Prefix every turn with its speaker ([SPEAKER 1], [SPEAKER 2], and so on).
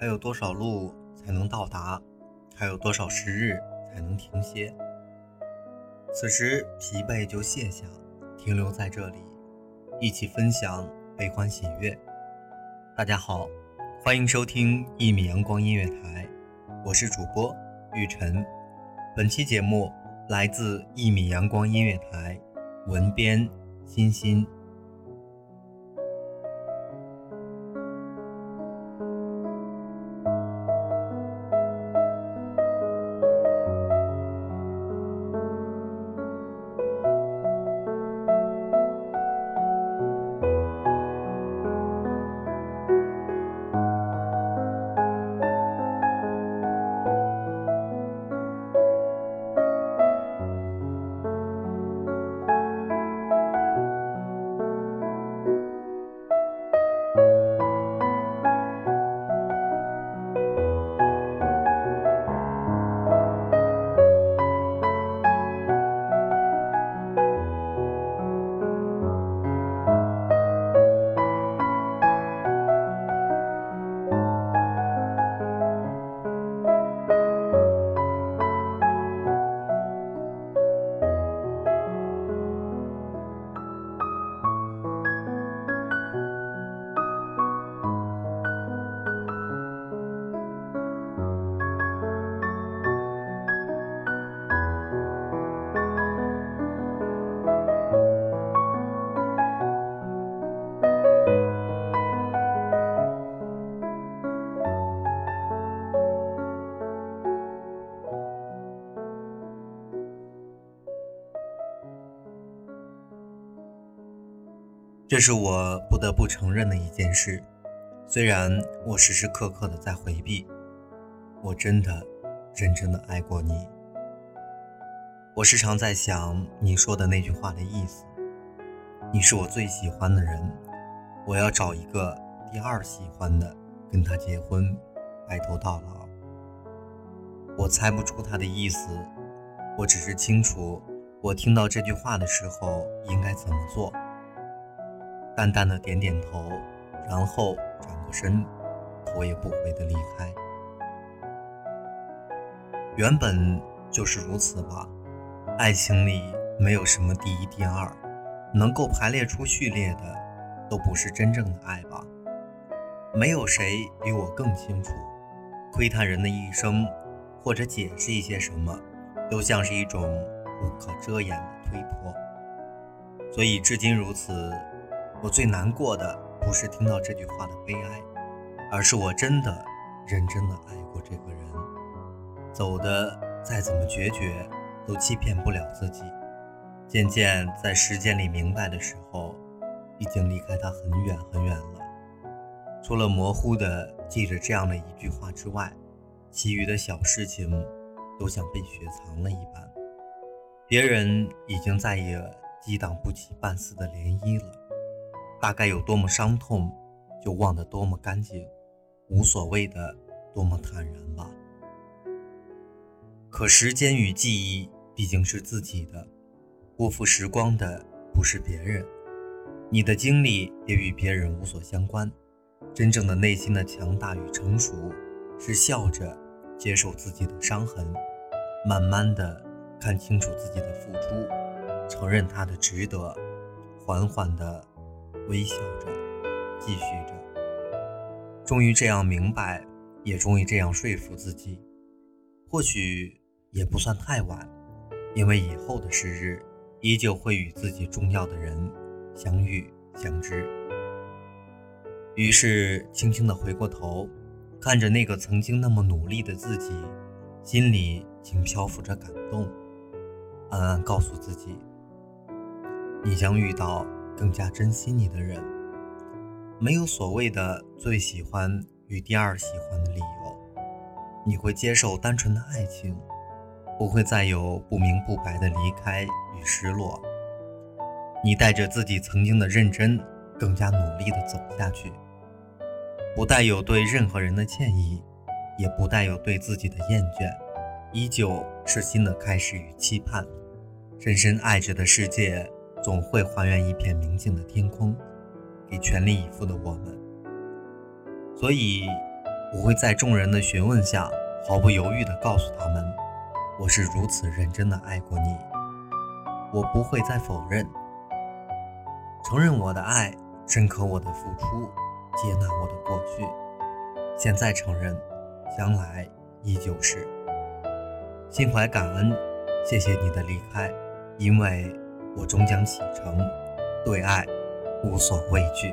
[SPEAKER 1] 还有多少路才能到达？还有多少时日才能停歇？此时疲惫就卸下，停留在这里，一起分享悲欢喜悦。大家好，欢迎收听一米阳光音乐台，我是主播玉晨。本期节目来自一米阳光音乐台，文编欣欣。这是我不得不承认的一件事，虽然我时时刻刻的在回避，我真的认真的爱过你。我时常在想你说的那句话的意思，你是我最喜欢的人，我要找一个第二喜欢的，跟他结婚，白头到老。我猜不出他的意思，我只是清楚，我听到这句话的时候应该怎么做。淡淡的点点头，然后转过身，头也不回的离开。原本就是如此吧，爱情里没有什么第一、第二，能够排列出序列的，都不是真正的爱吧。没有谁比我更清楚，窥探人的一生，或者解释一些什么，都像是一种不可遮掩的推脱。所以至今如此。我最难过的不是听到这句话的悲哀，而是我真的认真的爱过这个人，走的再怎么决绝，都欺骗不了自己。渐渐在时间里明白的时候，已经离开他很远很远了。除了模糊的记着这样的一句话之外，其余的小事情都像被雪藏了一般。别人已经再也激荡不起半丝的涟漪了。大概有多么伤痛，就忘得多么干净，无所谓的多么坦然吧。可时间与记忆毕竟是自己的，辜负时光的不是别人。你的经历也与别人无所相关。真正的内心的强大与成熟，是笑着接受自己的伤痕，慢慢的看清楚自己的付出，承认他的值得，缓缓的微笑着，继续着。终于这样明白，也终于这样说服自己，或许也不算太晚，因为以后的时日，依旧会与自己重要的人相遇相知。于是，轻轻地回过头，看着那个曾经那么努力的自己，心里竟漂浮着感动，暗暗告诉自己：你将遇到更加珍惜你的人。没有所谓的最喜欢与第二喜欢的理由，你会接受单纯的爱情，不会再有不明不白的离开与失落。你带着自己曾经的认真，更加努力地走下去。不带有对任何人的歉意，也不带有对自己的厌倦，依旧是新的开始与期盼。深深爱着的世界，总会还原一片明净的天空，给全力以赴的我们。所以，我会在众人的询问下，毫不犹豫地告诉他们，我是如此认真地爱过你。我不会再否认，承认我的爱，认可我的付出。接纳我的过去，现在承认，将来依旧是。心怀感恩，谢谢你的离开，因为我终将启程，对爱无所畏惧。